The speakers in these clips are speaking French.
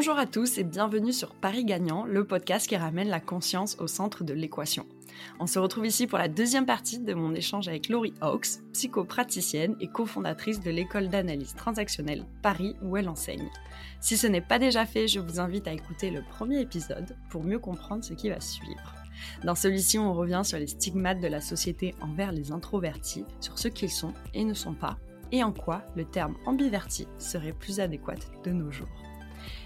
Bonjour à tous et bienvenue sur Paris Gagnant, le podcast qui ramène la conscience au centre de l'équation. On se retrouve ici pour la deuxième partie de mon échange avec Laurie Hawkes, psychopraticienne et cofondatrice de l'école d'analyse transactionnelle Paris où elle enseigne. Si ce n'est pas déjà fait, je vous invite à écouter le premier épisode pour mieux comprendre ce qui va suivre. Dans celui-ci, on revient sur les stigmates de la société envers les introvertis, sur ce qu'ils sont et ne sont pas, et en quoi le terme ambiverti serait plus adéquat de nos jours.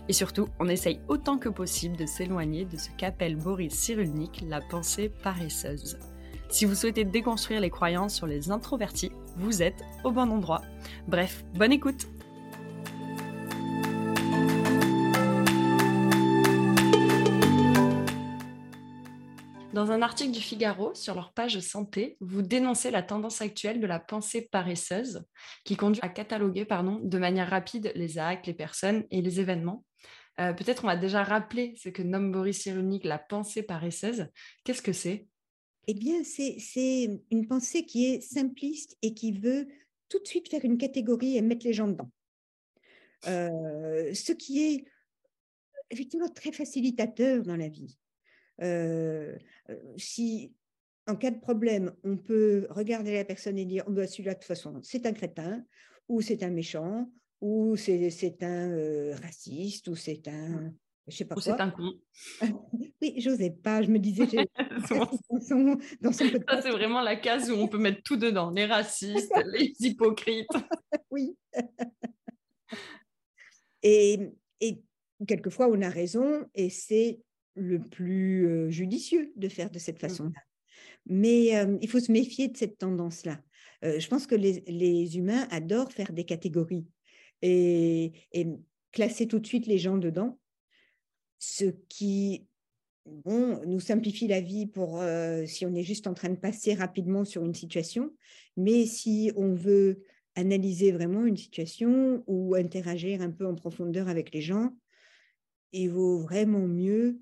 Et surtout, on essaye autant que possible de s'éloigner de ce qu'appelle Boris Cyrulnik la pensée paresseuse. Si vous souhaitez déconstruire les croyances sur les introvertis, vous êtes au bon endroit. Bref, bonne écoute Dans un article du Figaro sur leur page santé, vous dénoncez la tendance actuelle de la pensée paresseuse qui conduit à cataloguer pardon, de manière rapide les actes, les personnes et les événements. Euh, peut-être on va déjà rappeler ce que nomme Boris Cyrulnik la pensée paresseuse. Qu'est-ce que c'est? Eh bien, c'est une pensée qui est simpliste et qui veut tout de suite faire une catégorie et mettre les gens dedans. Euh, ce qui est effectivement très facilitateur dans la vie. Euh, si en cas de problème, on peut regarder la personne et dire oh, bah, celui-là, de toute façon, c'est un crétin, ou c'est un méchant, ou c'est un raciste, ou c'est un. Je sais pas ou c'est un con. oui, j'osais pas. Je me disais, dans son, Ça, c'est vraiment la case où on peut mettre tout dedans les racistes, les hypocrites. oui. et, et quelquefois, on a raison, et c'est le plus judicieux de faire de cette mmh. façon-là. Mais il faut se méfier de cette tendance-là. je pense que les, humains adorent faire des catégories et, classer tout de suite les gens dedans, ce qui bon, nous simplifie la vie pour si on est juste en train de passer rapidement sur une situation, mais si on veut analyser vraiment une situation ou interagir un peu en profondeur avec les gens, il vaut vraiment mieux euh,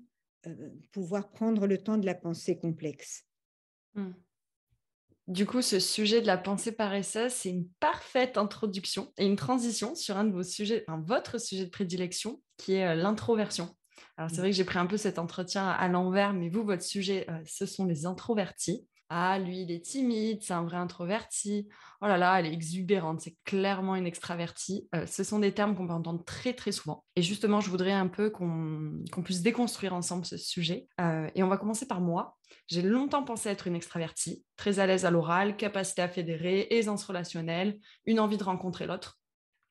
pouvoir prendre le temps de la pensée complexe. Hmm. Du coup, ce sujet de la pensée paresseuse, c'est une parfaite introduction et une transition sur un de vos sujets, votre sujet de prédilection, qui est euh, l'introversion. Alors, c'est hmm. vrai que j'ai pris un peu cet entretien à l'envers, mais vous, votre sujet, euh, ce sont les introvertis. Ah, lui, il est timide, c'est un vrai introverti. Oh là là, elle est exubérante, c'est clairement une extravertie. Euh, ce sont des termes qu'on peut entendre très très souvent. Et justement, je voudrais un peu qu'on puisse déconstruire ensemble ce sujet. Euh, et on va commencer par moi. J'ai longtemps pensé être une extravertie, très à l'aise à l'oral, capacité à fédérer, aisance relationnelle, une envie de rencontrer l'autre.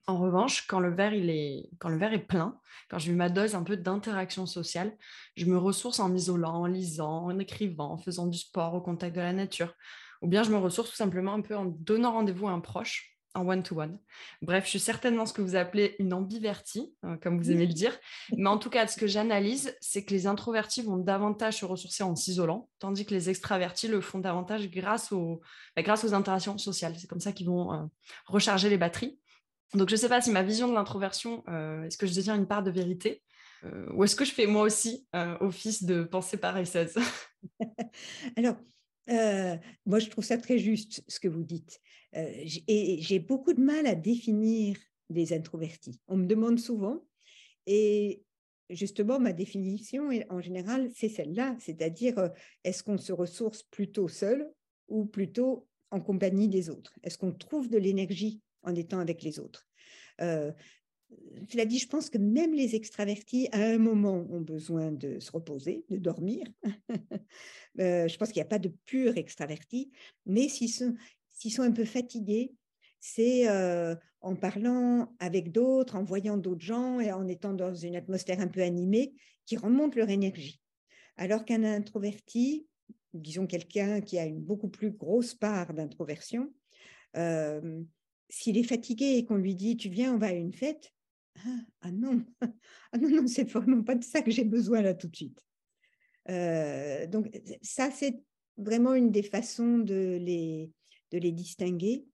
En revanche, quand le verre, est, plein, quand j'ai eu ma dose un peu d'interaction sociale, je me ressource en m'isolant, en lisant, en écrivant, en faisant du sport au contact de la nature. Ou bien je me ressource tout simplement un peu en donnant rendez-vous à un proche, en one-to-one. Bref, je suis certainement ce que vous appelez une ambivertie, hein, comme vous aimez le dire. Mais en tout cas, ce que j'analyse, c'est que les introvertis vont davantage se ressourcer en s'isolant, tandis que les extravertis le font davantage grâce aux, bah, interactions sociales. C'est comme ça qu'ils vont euh, recharger les batteries. Donc, je ne sais pas si ma vision de l'introversion, euh, est-ce que je détiens une part de vérité euh, ou est-ce que je fais moi aussi euh, office de pensée paresseuse? Alors, moi, je trouve ça très juste ce que vous dites. et j'ai beaucoup de mal à définir des introvertis. On me demande souvent, et justement, ma définition, en général, c'est celle-là, c'est-à-dire, est-ce qu'on se ressource plutôt seul ou plutôt en compagnie des autres? Est-ce qu'on trouve de l'énergie en étant avec les autres. Euh, cela dit, je pense que même les extravertis, à un moment, ont besoin de se reposer, de dormir. Euh, je pense qu'il n'y a pas de pur extraverti, mais s'ils sont, un peu fatigués, c'est euh, en parlant avec d'autres, en voyant d'autres gens et en étant dans une atmosphère un peu animée, qui remontent leur énergie. Alors qu'un introverti, disons quelqu'un qui a une beaucoup plus grosse part d'introversion, s'il est fatigué et qu'on lui dit tu viens, on va à une fête, ah, ah non, ah non, non, c'est vraiment pas de ça que j'ai besoin là tout de suite. Euh, donc ça, c'est vraiment une des façons de les, de les distinguer.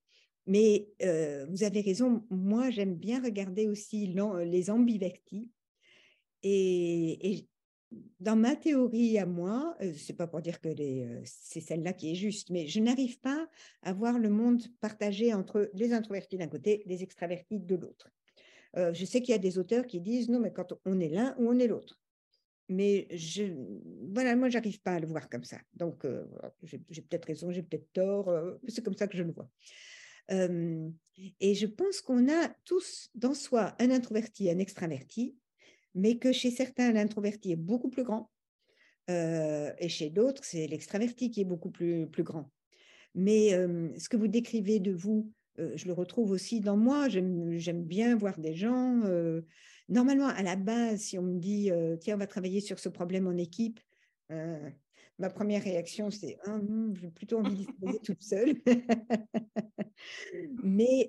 Mais euh, vous avez raison, moi j'aime bien regarder aussi les ambivertis. Et, et dans ma théorie à moi, euh, c'est pas pour dire que euh, c'est celle-là qui est juste, mais je n'arrive pas à voir le monde partagé entre les introvertis d'un côté, les extravertis de l'autre. je sais qu'il y a des auteurs qui disent non, mais quand on est l'un ou on est l'autre. Mais je, voilà, moi, j'arrive pas à le voir comme ça. Donc, j'ai peut-être raison, j'ai peut-être tort. c'est comme ça que je le vois. et je pense qu'on a tous dans soi un introverti, un extraverti, mais que chez certains, l'introverti est beaucoup plus grand, et chez d'autres, c'est l'extraverti qui est beaucoup plus, plus grand. Mais ce que vous décrivez de vous, je le retrouve aussi dans moi. J'aime bien voir des gens. normalement, à la base, si on me dit, tiens, on va travailler sur ce problème en équipe, ma première réaction, c'est «Ah, j'ai plutôt envie d'y travailler toute seule. Mais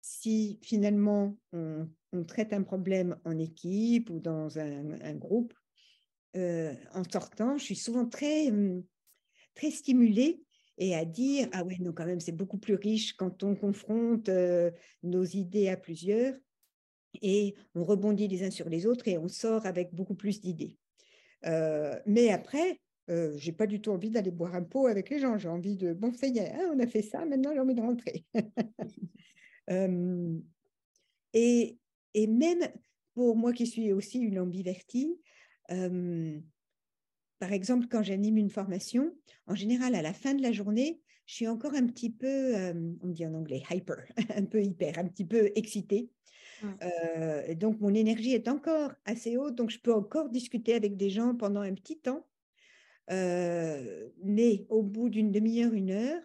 si finalement on, traite un problème en équipe ou dans un, groupe, en sortant, je suis souvent très, très stimulée et à dire ah ouais non quand même c'est beaucoup plus riche quand on confronte nos idées à plusieurs et on rebondit les uns sur les autres et on sort avec beaucoup plus d'idées. mais après, je j'ai pas du tout envie d'aller boire un pot avec les gens. J'ai envie de bon ça y est, hein, on a fait ça, maintenant j'ai envie de rentrer. Et, et même pour moi qui suis aussi une ambivertie, par exemple, quand j'anime une formation, en général, à la fin de la journée, je suis encore un petit peu, euh, on dit en anglais, hyper, un peu hyper, un petit peu excitée. Euh, donc, mon énergie est encore assez haute, donc je peux encore discuter avec des gens pendant un petit temps. Euh, mais au bout d'une demi-heure, une heure,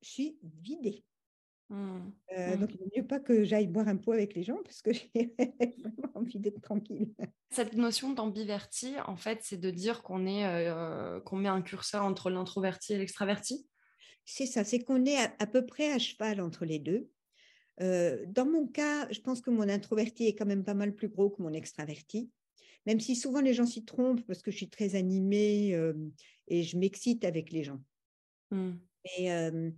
je suis vidée. Mmh. Euh, mmh. Donc, il ne vaut mieux pas que j'aille boire un pot avec les gens parce que j'ai vraiment envie d'être tranquille. Cette notion d'ambiverti, en fait, c'est de dire qu'on est, euh, qu'on met un curseur entre l'introverti et l'extraverti? C'est ça, c'est qu'on est à, peu près à cheval entre les deux. Euh, dans mon cas, je pense que mon introverti est quand même pas mal plus gros que mon extraverti, même si souvent les gens s'y trompent parce que je suis très animée et je m'excite avec les gens. Mmh. mais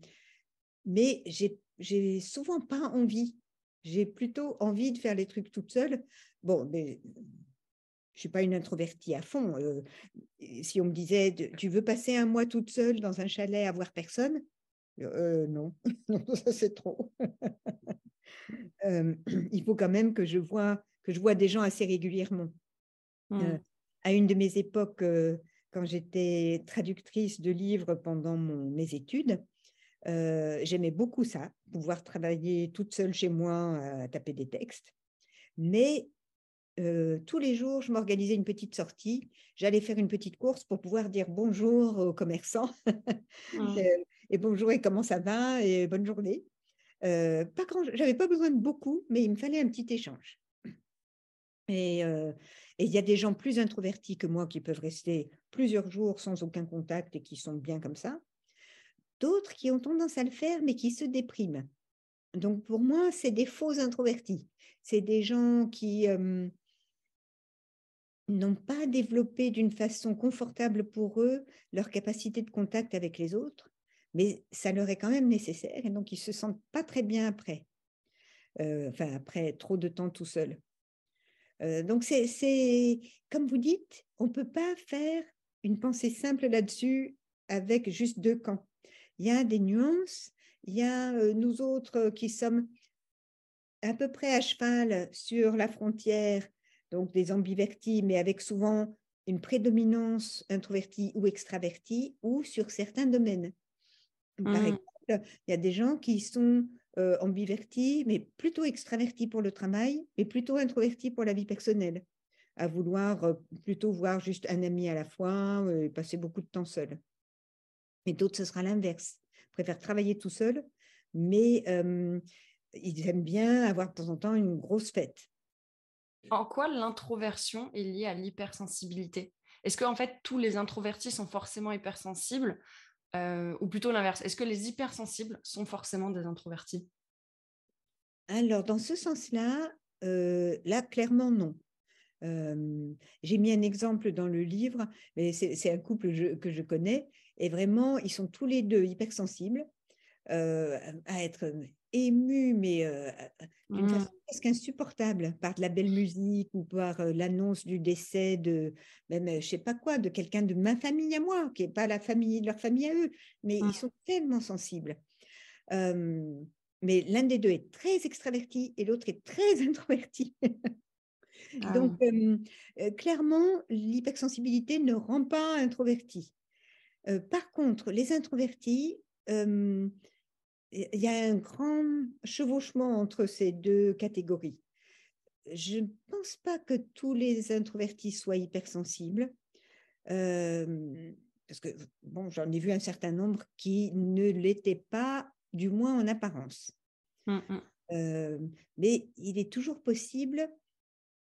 j'ai j'ai souvent pas envie. J'ai plutôt envie de faire les trucs toute seule. Bon, mais je suis pas une introvertie à fond. Euh, si on me disait, tu veux passer un mois toute seule dans un chalet à voir personne? Euh, Non, ça c'est trop. Euh, il faut quand même que je vois que je vois des gens assez régulièrement. Mmh. à une de mes époques, quand j'étais traductrice de livres pendant mes études, j'aimais beaucoup ça, pouvoir travailler toute seule chez moi à taper des textes. Mais tous les jours, je m'organisais une petite sortie. J'allais faire une petite course pour pouvoir dire bonjour aux commerçants mmh. et bonjour et comment ça va et bonne journée. Euh, pas j'avais pas besoin de beaucoup, mais il me fallait un petit échange. Et il y a des gens plus introvertis que moi qui peuvent rester plusieurs jours sans aucun contact et qui sont bien comme ça d'autres qui ont tendance à le faire, mais qui se dépriment. Donc pour moi, c'est des faux introvertis. C'est des gens qui n'ont pas développé d'une façon confortable pour eux leur capacité de contact avec les autres, mais ça leur est quand même nécessaire et donc ils se sentent pas très bien après. Euh, enfin, après trop de temps tout seul. Euh, donc c'est comme vous dites, on peut pas faire une pensée simple là-dessus avec juste deux camps il y a des nuances, il y a nous autres qui sommes à peu près à cheval sur la frontière, donc des ambivertis, mais avec souvent une prédominance introvertie ou extravertie, ou sur certains domaines. Par mmh. exemple, il y a des gens qui sont ambivertis, mais plutôt extravertis pour le travail, mais plutôt introvertis pour la vie personnelle, à vouloir plutôt voir juste un ami à la fois et passer beaucoup de temps seul. Et d'autres, ce sera l'inverse. Ils préfèrent travailler tout seul, mais ils aiment bien avoir de temps en temps une grosse fête. En quoi l'introversion est liée à l'hypersensibilité? Est-ce qu'en fait, tous les introvertis sont forcément hypersensibles ou plutôt l'inverse? Est-ce que les hypersensibles sont forcément des introvertis? Alors, dans ce sens-là, là, clairement, non. J'ai mis un exemple dans le livre, mais c'est un couple que je connais, et vraiment, ils sont tous les deux hypersensibles, euh, à être émus, mais d'une façon mmh. presque insupportable, par de la belle musique ou par l'annonce du décès de, même, je sais pas quoi, de quelqu'un de ma famille à moi, qui n'est pas la famille, leur famille à eux, mais ils mmh. sont tellement sensibles. mais l'un des deux est très extraverti et l'autre est très introverti. Ah Donc, clairement, l'hypersensibilité ne rend pas introverti. Par contre, les introvertis, il y a un grand chevauchement entre ces deux catégories. Je ne pense pas que tous les introvertis soient hypersensibles, parce que bon, j'en ai vu un certain nombre qui ne l'étaient pas, du moins en apparence. Mmh, mmh. mais il est toujours possible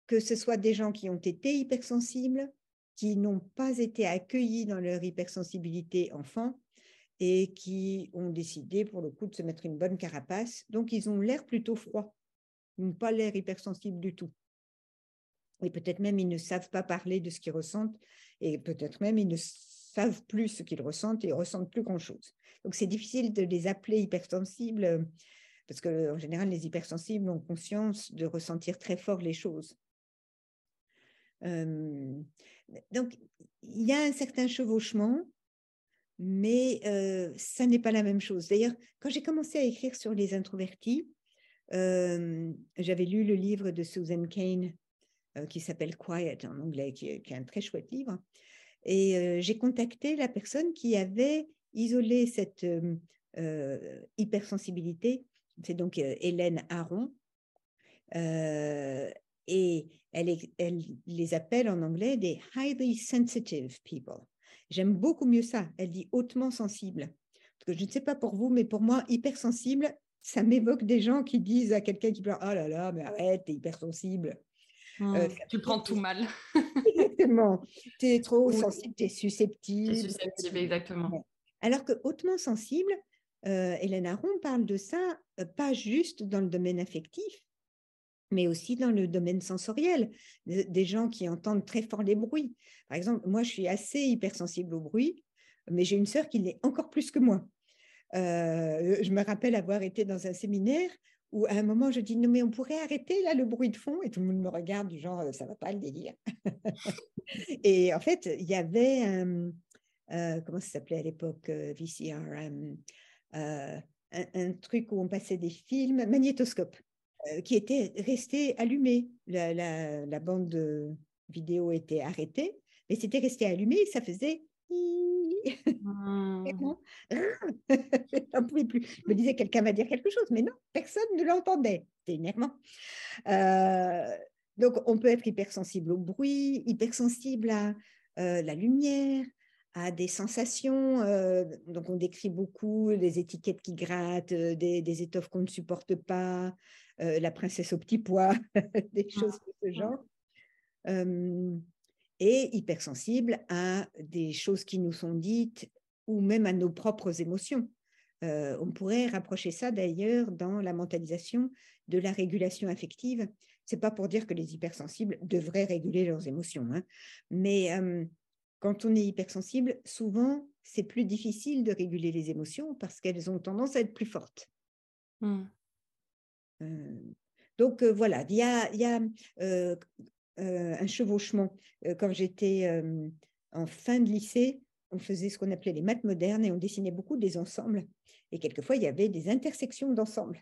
que ce soit des gens qui ont été hypersensibles, qui n'ont pas été accueillis dans leur hypersensibilité enfant et qui ont décidé pour le coup de se mettre une bonne carapace. Donc ils ont l'air plutôt froids, ils n'ont pas l'air hypersensibles du tout. Et peut-être même ils ne savent pas parler de ce qu'ils ressentent et peut-être même ils ne savent plus ce qu'ils ressentent et ressentent plus grand-chose. Donc c'est difficile de les appeler hypersensibles parce qu'en général les hypersensibles ont conscience de ressentir très fort les choses donc, il y a un certain chevauchement, mais ça n'est pas la même chose. D'ailleurs, quand j'ai commencé à écrire sur les introvertis, j'avais lu le livre de Susan Kane qui s'appelle Quiet en anglais, qui est, un très chouette livre. Et j'ai contacté la personne qui avait isolé cette hypersensibilité. C'est donc Hélène Aron. Et elle, les appelle en anglais des highly sensitive people. J'aime beaucoup mieux ça. Elle dit hautement sensible. Parce que je ne sais pas pour vous, mais pour moi, hypersensible, ça m'évoque des gens qui disent à quelqu'un qui pleure Oh là là, mais arrête, t'es hypersensible. Euh, mmh, tu prends tout mal. exactement. Tu es trop sensible, tu es susceptible. susceptible, exactement. Alors que hautement sensible, euh, Hélène Aron parle de ça, euh, pas juste dans le domaine affectif, mais aussi dans le domaine sensoriel, des gens qui entendent très fort les bruits. Par exemple, moi, je suis assez hypersensible au bruit, mais j'ai une sœur qui l'est encore plus que moi. Euh, je me rappelle avoir été dans un séminaire où à un moment je dis non mais on pourrait arrêter là le bruit de fond et tout le monde me regarde du genre ça va pas le délire. et en fait il y avait un euh, comment ça s'appelait à l'époque euh, VCR un, un, truc où on passait des films magnétoscope. Euh, qui était resté allumé. La, bande vidéo était arrêtée, mais c'était resté allumé et ça faisait. Mmh. J'en pouvais plus. Je me disais, quelqu'un va dire quelque chose, mais non, personne ne l'entendait. C'était énervant. Euh, donc, on peut être hypersensible au bruit, hypersensible à euh, la lumière, à des sensations. donc, on décrit beaucoup les étiquettes qui grattent, des, des étoffes qu'on ne supporte pas, euh, la princesse au petit pois, des ah, choses de ce genre. et hypersensible à des choses qui nous sont dites ou même à nos propres émotions. Euh, on pourrait rapprocher ça d'ailleurs dans la mentalisation de la régulation affective. C'est pas pour dire que les hypersensibles devraient réguler leurs émotions, hein. mais quand on est hypersensible, souvent c'est plus difficile de réguler les émotions parce qu'elles ont tendance à être plus fortes. Mmh. Euh, donc euh, voilà, il y a, euh, un chevauchement. Quand j'étais en fin de lycée, on faisait ce qu'on appelait les maths modernes et on dessinait beaucoup des ensembles. Et quelquefois, il y avait des intersections d'ensembles.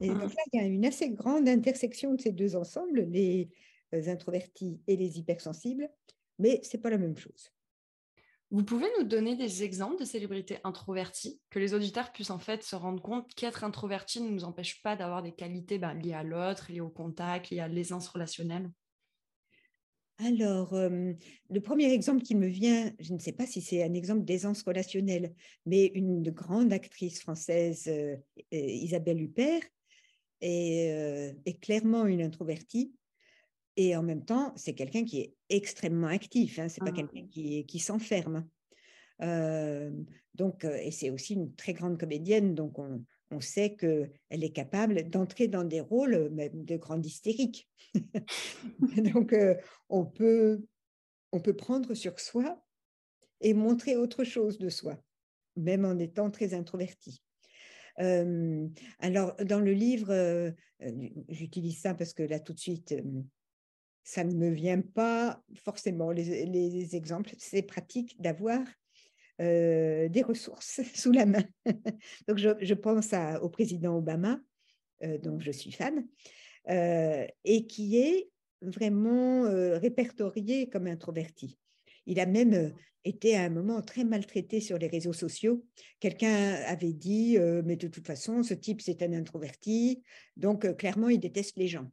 Et donc ah. là, il y a une assez grande intersection de ces deux ensembles, les introvertis et les hypersensibles, mais ce n'est pas la même chose. Vous pouvez nous donner des exemples de célébrités introverties, que les auditeurs puissent en fait se rendre compte qu'être introverti ne nous empêche pas d'avoir des qualités ben, liées à l'autre, liées au contact, liées à l'aisance relationnelle? Alors, euh, le premier exemple qui me vient, je ne sais pas si c'est un exemple d'aisance relationnelle, mais une grande actrice française, euh, Isabelle Huppert, euh, est, clairement une introvertie. Et en même temps, c'est quelqu'un qui est extrêmement actif, hein, c'est pas ah. quelqu'un qui, qui s'enferme. Euh, donc, euh, et c'est aussi une très grande comédienne, donc on, on sait qu'elle est capable d'entrer dans des rôles même de grande hystérique. donc, euh, on, peut, on peut prendre sur soi et montrer autre chose de soi, même en étant très introverti. alors, dans le livre, j'utilise ça parce que là, tout de suite, ça ne me vient pas forcément les, exemples. C'est pratique d'avoir des ressources sous la main. Donc, je, pense au président Obama, dont je suis fan, et qui est vraiment répertorié comme introverti. Il a même était à un moment très maltraité sur les réseaux sociaux. Quelqu'un avait dit, euh, mais de toute façon, ce type, c'est un introverti, donc euh, clairement, il déteste les gens.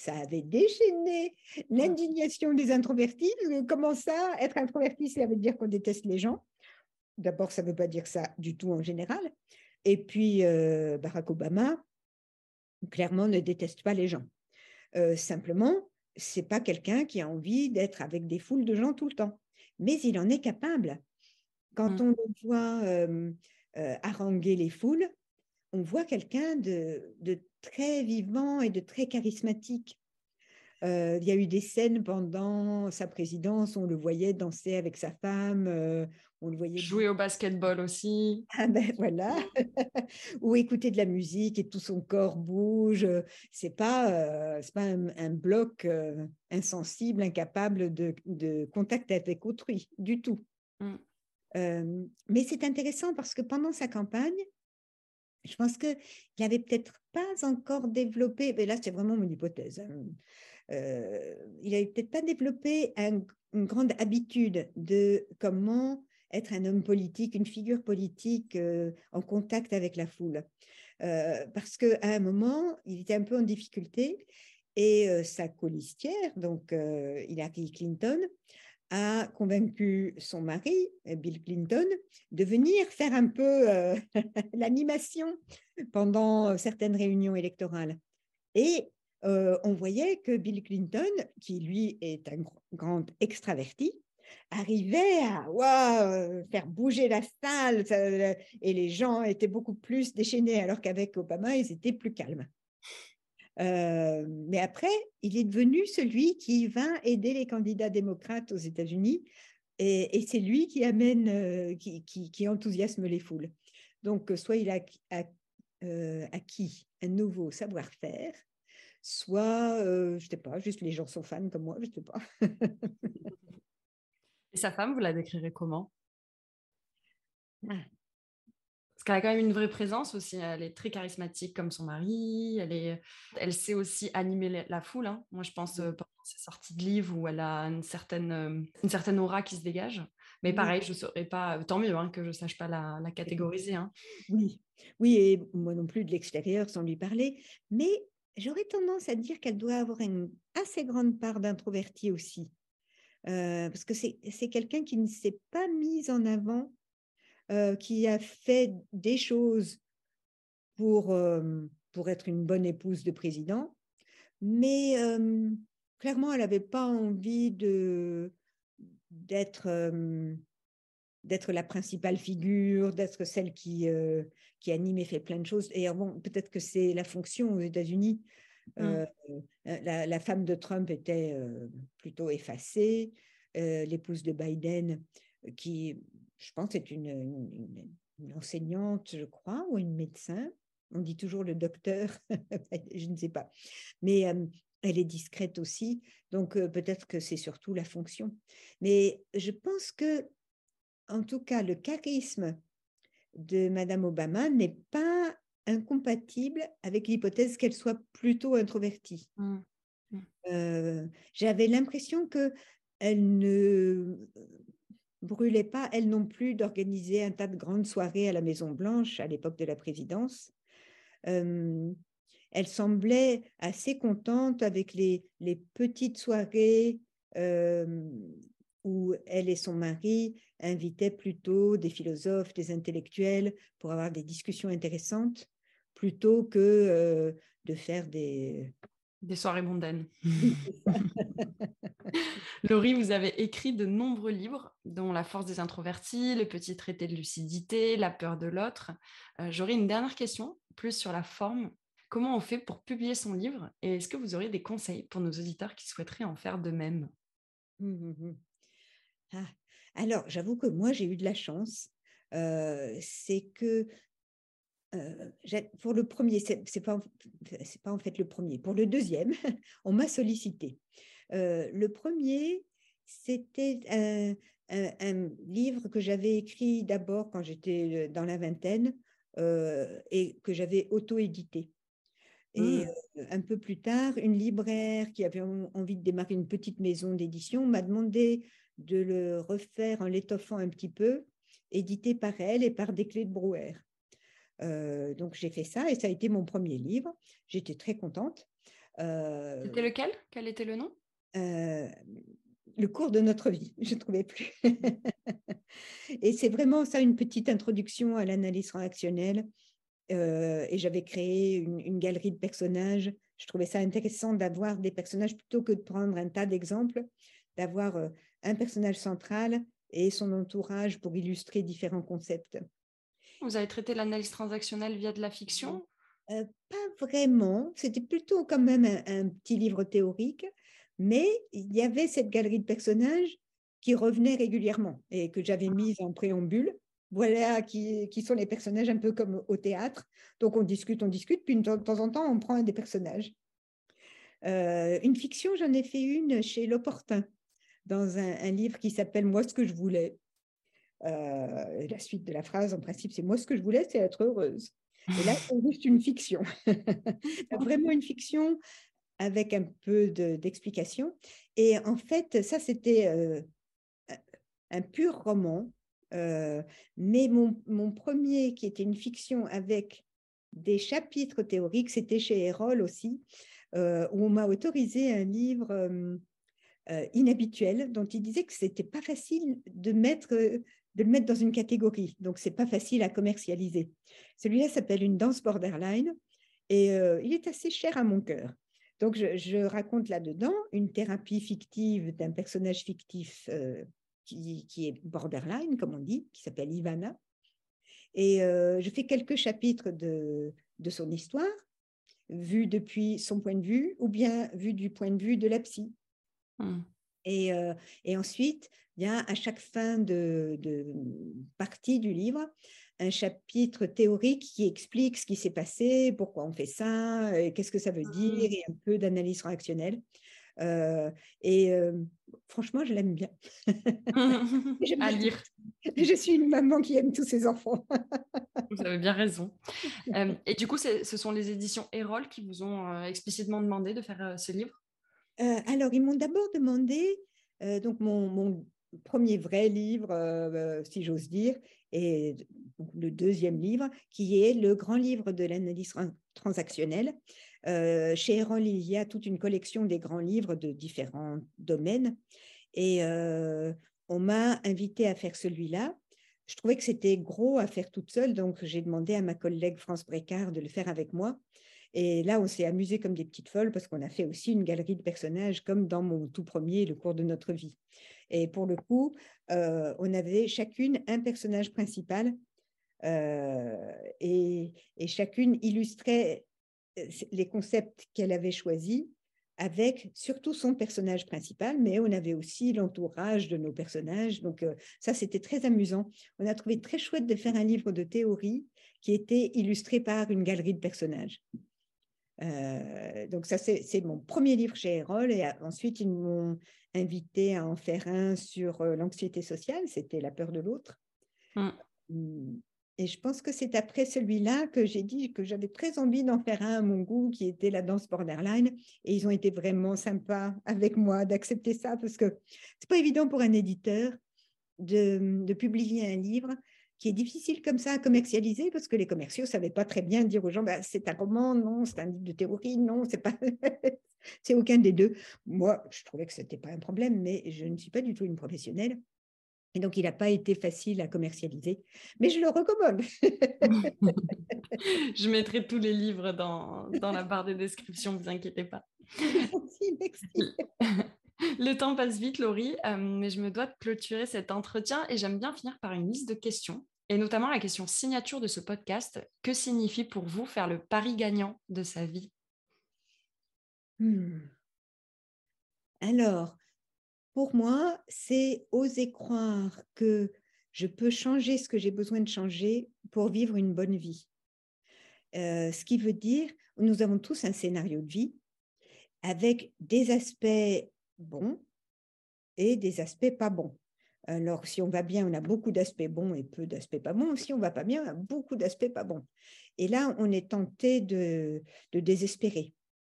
Ça avait déchaîné l'indignation des introvertis. Comment ça, être introverti, ça veut dire qu'on déteste les gens D'abord, ça ne veut pas dire ça du tout en général. Et puis, euh, Barack Obama, clairement, ne déteste pas les gens. simplement, c'est pas quelqu'un qui a envie d'être avec des foules de gens tout le temps mais il en est capable. Quand mmh. on le voit euh, haranguer les foules, on voit quelqu'un de, très vivant et de très charismatique. Euh, il y a eu des scènes pendant sa présidence, on le voyait danser avec sa femme, euh, on le voyait jouer au basketball aussi. Ah ben voilà, ou écouter de la musique et tout son corps bouge. C'est pas euh, c'est pas un, bloc insensible, incapable de, contact avec autrui du tout. Mmh. mais c'est intéressant parce que pendant sa campagne, je pense qu'il n'avait peut-être pas encore développé, mais là c'est vraiment mon hypothèse, hein, euh, il n'avait peut-être pas développé une grande habitude de comment être un homme politique, une figure politique euh, en contact avec la foule. Euh, parce qu'à un moment, il était un peu en difficulté et sa colistière, donc Hillary Clinton, a convaincu son mari, Bill Clinton, de venir faire un peu l'animation pendant certaines réunions électorales. Et euh, on voyait que Bill Clinton, qui lui est un grand extraverti, arrivait à faire bouger la salle et les gens étaient beaucoup plus déchaînés, alors qu'avec Obama, ils étaient plus calmes. Euh, mais après, il est devenu celui qui va aider les candidats démocrates aux États-Unis et, c'est lui qui amène, euh, qui, enthousiasme les foules. Donc, soit il a acquis un nouveau savoir-faire, soit, euh, je ne sais pas, juste les gens sont fans comme moi, je ne sais pas. Et sa femme, vous la décrirez comment? Ah. Parce qu'elle a quand même une vraie présence aussi. Elle est très charismatique comme son mari. Elle, est... elle sait aussi animer la foule. Hein. Moi, je pense euh, pendant ses sorties de livres où elle a une certaine, euh, une certaine aura qui se dégage. Mais pareil, je ne saurais pas, tant mieux hein, que je ne sache pas la, la catégoriser. Hein. Oui, oui, et moi non plus de l'extérieur sans lui parler. Mais j'aurais tendance à dire qu'elle doit avoir une assez grande part d'introverti aussi. Euh, parce que c'est quelqu'un qui ne s'est pas mis en avant, euh, qui a fait des choses pour, euh, pour être une bonne épouse de président, mais clairement, elle n'avait pas envie d'être d'être la principale figure, d'être celle qui, euh, qui anime et fait plein de choses. Et bon, peut-être que c'est la fonction aux États-Unis. Euh, la, femme de Trump était euh, plutôt effacée. L'épouse de Biden, qui, je pense, est une, une, enseignante, je crois, ou une médecin. On dit toujours le docteur, je ne sais pas. Mais elle est discrète aussi. Donc, peut-être que c'est surtout la fonction. Mais je pense que en tout cas, le charisme de Madame Obama n'est pas incompatible avec l'hypothèse qu'elle soit plutôt introvertie. Mmh. Mmh. Euh, j'avais l'impression que elle ne brûlait pas, elle non plus, d'organiser un tas de grandes soirées à la Maison Blanche à l'époque de la présidence. Euh, elle semblait assez contente avec les, les petites soirées euh, où elle et son mari invitaient plutôt des philosophes, des intellectuels pour avoir des discussions intéressantes, plutôt que euh, de faire des... Des soirées mondaines. Laurie, vous avez écrit de nombreux livres, dont La force des introvertis, Le petit traité de lucidité, La peur de l'autre. Euh, j'aurais une dernière question, plus sur la forme. Comment on fait pour publier son livre Et est-ce que vous auriez des conseils pour nos auditeurs qui souhaiteraient en faire de même? Ah, alors, j'avoue que moi, j'ai eu de la chance. c'est que pour le premier, c'est pas, pas en fait le premier. Pour le deuxième, on m'a sollicité. Le premier, c'était un, livre que j'avais écrit d'abord quand j'étais dans la vingtaine et que j'avais auto-édité. Et mmh. un peu plus tard, une libraire qui avait envie de démarrer une petite maison d'édition m'a demandé de le refaire en l'étoffant un petit peu, édité par elle et par des clés de Brouwer. donc j'ai fait ça et ça a été mon premier livre. J'étais très contente. C'était lequel? Quel était le nom? Le cours de notre vie, je ne trouvais plus. et c'est vraiment ça une petite introduction à l'analyse transactionnelle euh, et j'avais créé une, galerie de personnages. Je trouvais ça intéressant d'avoir des personnages plutôt que de prendre un tas d'exemples, d'avoir euh, un personnage central et son entourage pour illustrer différents concepts. Vous avez traité l'analyse transactionnelle via de la fiction? Euh, Pas vraiment. C'était plutôt quand même un, petit livre théorique, mais il y avait cette galerie de personnages qui revenait régulièrement et que j'avais mise en préambule voilà qui, sont les personnages un peu comme au théâtre. Donc on discute, on discute, puis de temps en temps on prend un des personnages. Euh, une fiction, j'en ai fait une chez L'Opportun, dans un, livre qui s'appelle Moi ce que je voulais. Euh, la suite de la phrase, en principe, c'est Moi ce que je voulais, c'est être heureuse. Et là, c'est juste une fiction. Vraiment une fiction avec un peu d'explication. et en fait, ça, c'était euh, un pur roman euh, mais mon, premier, qui était une fiction avec des chapitres théoriques, c'était chez Erol aussi, euh, où on m'a autorisé un livre inhabituel dont il disait que c'était pas facile de mettre de le mettre dans une catégorie, donc c'est pas facile à commercialiser. Celui-là s'appelle Une danse borderline et il est assez cher à mon cœur. Donc je, je raconte là-dedans une thérapie fictive d'un personnage fictif qui, est borderline, comme on dit, qui s'appelle Ivana. Et euh, je fais quelques chapitres de, de son histoire, vu depuis son point de vue, ou bien vu du point de vue de la psy. Hmm. Et, euh, et, ensuite, a à chaque fin de, de, partie du livre un chapitre théorique qui explique ce qui s'est passé, pourquoi on fait ça, qu'est-ce que ça veut dire, hmm. et un peu d'analyse réactionnelle. Euh, et euh, franchement, je l'aime bien. à lire. Je suis une maman qui aime tous ses enfants. vous avez bien raison. Euh, et du coup, ce sont les éditions Erol qui vous ont explicitement demandé de faire ce livre Alors, ils m'ont d'abord demandé, donc mon, mon, premier vrai livre, si j'ose dire, et le deuxième livre, qui est le grand livre de l'analyse transactionnelle, euh, chez Erol, il y a toute une collection des grands livres de différents domaines. Et euh, on m'a invité à faire celui-là. Je trouvais que c'était gros à faire toute seule, donc j'ai demandé à ma collègue France Brécard de le faire avec moi. Et là, on s'est amusé comme des petites folles parce qu'on a fait aussi une galerie de personnages comme dans mon tout premier, Le cours de notre vie. Et pour le coup, euh, on avait chacune un personnage principal et, et, chacune illustrait euh, les concepts qu'elle avait choisis avec surtout son personnage principal, mais on avait aussi l'entourage de nos personnages. Donc euh, ça, c'était très amusant. On a trouvé très chouette de faire un livre de théorie qui était illustré par une galerie de personnages. Euh, donc ça, c'est mon premier livre chez Erol. Et ensuite, ils m'ont invité à en faire un sur l'anxiété sociale. C'était La peur de l'autre. Mmh. Hum, et je pense que c'est après celui-là que j'ai dit que j'avais très envie d'en faire un à mon goût, qui était la danse borderline. Et ils ont été vraiment sympas avec moi d'accepter ça, parce que c'est pas évident pour un éditeur de, de, publier un livre qui est difficile comme ça à commercialiser, parce que les commerciaux ne savaient pas très bien dire aux gens, bah, c'est un roman, non, c'est un livre de théorie, non, c'est pas... c'est aucun des deux. Moi, je trouvais que ce n'était pas un problème, mais je ne suis pas du tout une professionnelle. Et donc, il n'a pas été facile à commercialiser, mais je le recommande. je mettrai tous les livres dans, dans la barre de description, ne vous inquiétez pas. Merci, merci. Le temps passe vite, Laurie, euh, mais je me dois de clôturer cet entretien et j'aime bien finir par une liste de questions, et notamment la question signature de ce podcast. Que signifie pour vous faire le pari gagnant de sa vie? Hmm. Alors, pour moi, c'est oser croire que je peux changer ce que j'ai besoin de changer pour vivre une bonne vie. Euh, ce qui veut dire, nous avons tous un scénario de vie avec des aspects bons et des aspects pas bons. Alors, si on va bien, on a beaucoup d'aspects bons et peu d'aspects pas bons. Si on va pas bien, on a beaucoup d'aspects pas bons. Et là, on est tenté de, de désespérer.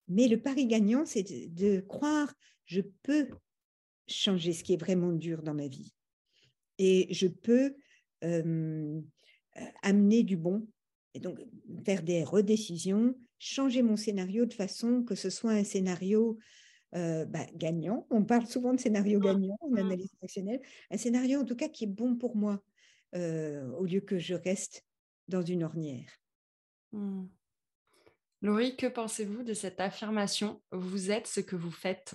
Mais le pari gagnant, c'est de, croire, je peux changer ce qui est vraiment dur dans ma vie. Et je peux euh, amener du bon. Et donc, faire des redécisions, changer mon scénario de façon que ce soit un scénario euh, bah, gagnant. On parle souvent de scénario mmh. gagnant en mmh. analyse fonctionnelle. Un scénario, en tout cas, qui est bon pour moi, euh, au lieu que je reste dans une ornière. Mmh. Laurie, que pensez-vous de cette affirmation Vous êtes ce que vous faites.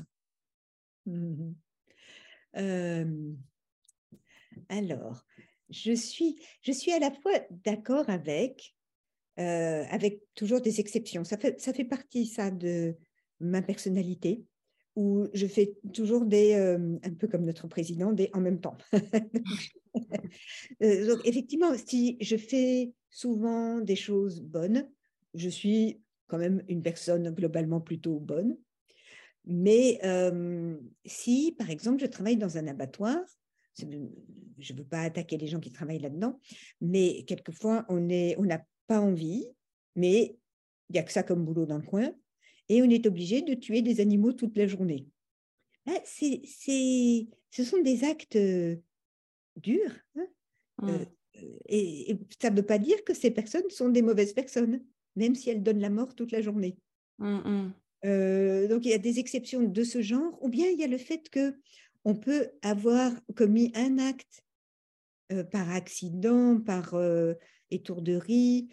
alors, je suis, je suis à la fois d'accord avec, euh, avec toujours des exceptions. Ça fait, ça fait partie, ça, de ma personnalité où je fais toujours des, euh, un peu comme notre président, des en même temps. Euh, donc, effectivement, si je fais souvent des choses bonnes, je suis quand même une personne globalement plutôt bonne. Mais euh, si, par exemple, je travaille dans un abattoir, je ne veux pas attaquer les gens qui travaillent là-dedans, mais quelquefois, on n'a pas envie, mais il n'y a que ça comme boulot dans le coin et on est obligé de tuer des animaux toute la journée. Bah, c'est, ce sont des actes euh, durs. Hein, mmh. euh, et, ça ne veut pas dire que ces personnes sont des mauvaises personnes, même si elles donnent la mort toute la journée. Mmh, mmh. Euh, donc il y a des exceptions de ce genre, ou bien il y a le fait que on peut avoir commis un acte par accident, par étourderie,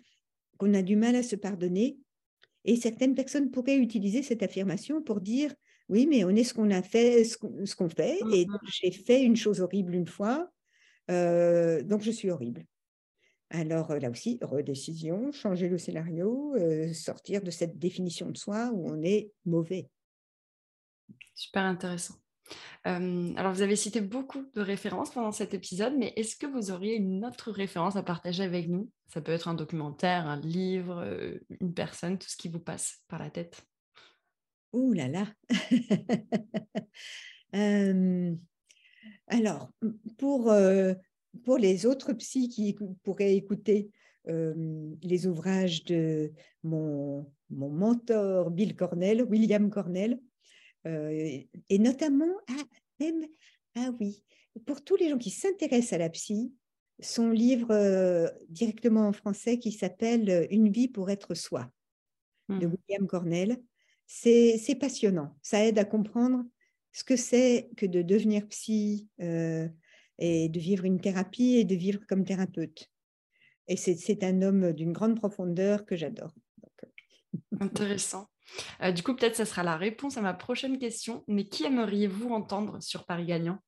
qu'on a du mal à se pardonner, et certaines personnes pourraient utiliser cette affirmation pour dire oui, mais on est ce qu'on a fait, ce qu'on fait, et mmh. j'ai fait une chose horrible une fois, euh, donc je suis horrible. Alors là aussi, redécision, changer le scénario, euh, sortir de cette définition de soi où on est mauvais. Super intéressant alors, vous avez cité beaucoup de références pendant cet épisode, mais est-ce que vous auriez une autre référence à partager avec nous? Ça peut être un documentaire, un livre, une personne, tout ce qui vous passe par la tête. Ouh là là Alors, pour, pour les autres psys qui pourraient écouter les ouvrages de mon, mon mentor Bill Cornell, William Cornell, et notamment, ah, même, ah oui, pour tous les gens qui s'intéressent à la psy, son livre euh, directement en français qui s'appelle euh, Une vie pour être soi de mmh. William Cornell. C'est passionnant. Ça aide à comprendre ce que c'est que de devenir psy et de vivre une thérapie et de vivre comme thérapeute. Et c'est un homme d'une grande profondeur que j'adore. Intéressant. Euh, du coup, peut-être ça sera la réponse à ma prochaine question. Mais qui aimeriez-vous entendre sur Paris Gagnant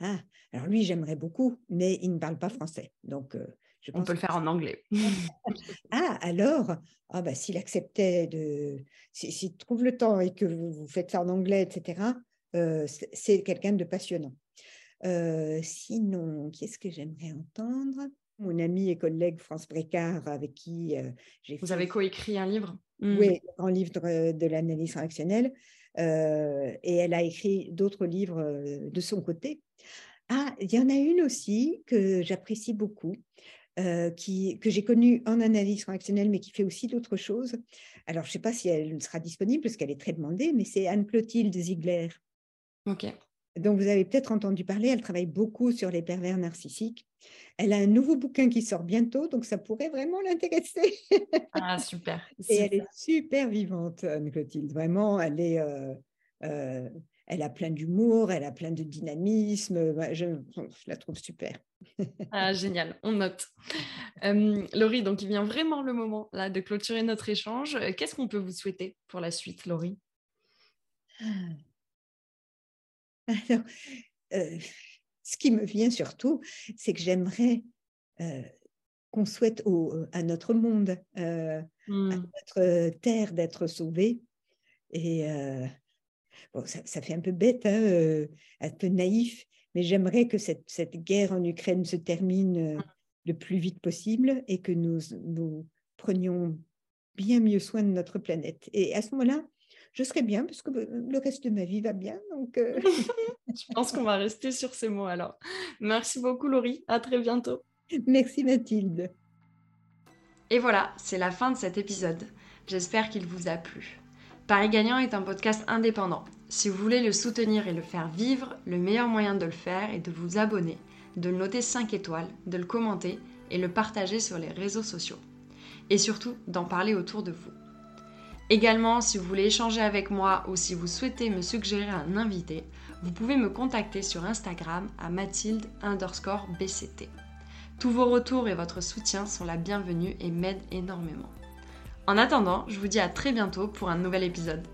ah, alors lui, j'aimerais beaucoup, mais il ne parle pas français. Donc, euh, je On peut le faire en anglais. ah, alors, ah bah, s'il acceptait de. S'il trouve le temps et que vous, faites ça en anglais, etc., euh, c'est quelqu'un de passionnant. sinon, qui est-ce que j'aimerais entendre? Mon ami et collègue France Brécard, avec qui j'ai. Vous avez coécrit un livre? Mmh. Oui, un livre de l'analyse réactionnelle. Euh, et elle a écrit d'autres livres euh, de son côté. Ah, il y en a une aussi que j'apprécie beaucoup, euh, qui, que j'ai connue en analyse réactionnelle, mais qui fait aussi d'autres choses. Alors, je ne sais pas si elle sera disponible, parce qu'elle est très demandée, mais c'est Anne-Clotilde Ziegler. OK. Donc, vous avez peut-être entendu parler, elle travaille beaucoup sur les pervers narcissiques. Elle a un nouveau bouquin qui sort bientôt, donc ça pourrait vraiment l'intéresser. Ah, super. Et elle est super vivante, Anne-Clotilde. Vraiment, elle est... Euh, euh, elle a plein d'humour, elle a plein de dynamisme. Je, la trouve super. ah, génial, on note. Euh, Laurie, donc il vient vraiment le moment là de clôturer notre échange. Qu'est-ce qu'on peut vous souhaiter pour la suite, Laurie? Alors, ce qui me vient surtout, c'est que j'aimerais qu'on souhaite à notre monde, à mmh. notre terre d'être sauvée. Et bon, ça, fait un peu bête, hein, un peu naïf, mais j'aimerais que cette, cette, guerre en Ukraine se termine le plus vite possible et que nous, nous prenions bien mieux soin de notre planète. Et à ce moment-là, je serai bien parce que le reste de ma vie va bien. Donc, je pense qu'on va rester sur ces mots alors. Merci beaucoup Laurie, à très bientôt. Merci Mathilde. Et voilà, c'est la fin de cet épisode. J'espère qu'il vous a plu. Paris Gagnant est un podcast indépendant. Si vous voulez le soutenir et le faire vivre, le meilleur moyen de le faire est de vous abonner, de le noter 5 étoiles, de le commenter et le partager sur les réseaux sociaux. Et surtout, d'en parler autour de vous. Également, si vous voulez échanger avec moi ou si vous souhaitez me suggérer un invité, vous pouvez me contacter sur Instagram à mathilde underscore bct. Tous vos retours et votre soutien sont la bienvenue et m'aident énormément. En attendant, je vous dis à très bientôt pour un nouvel épisode.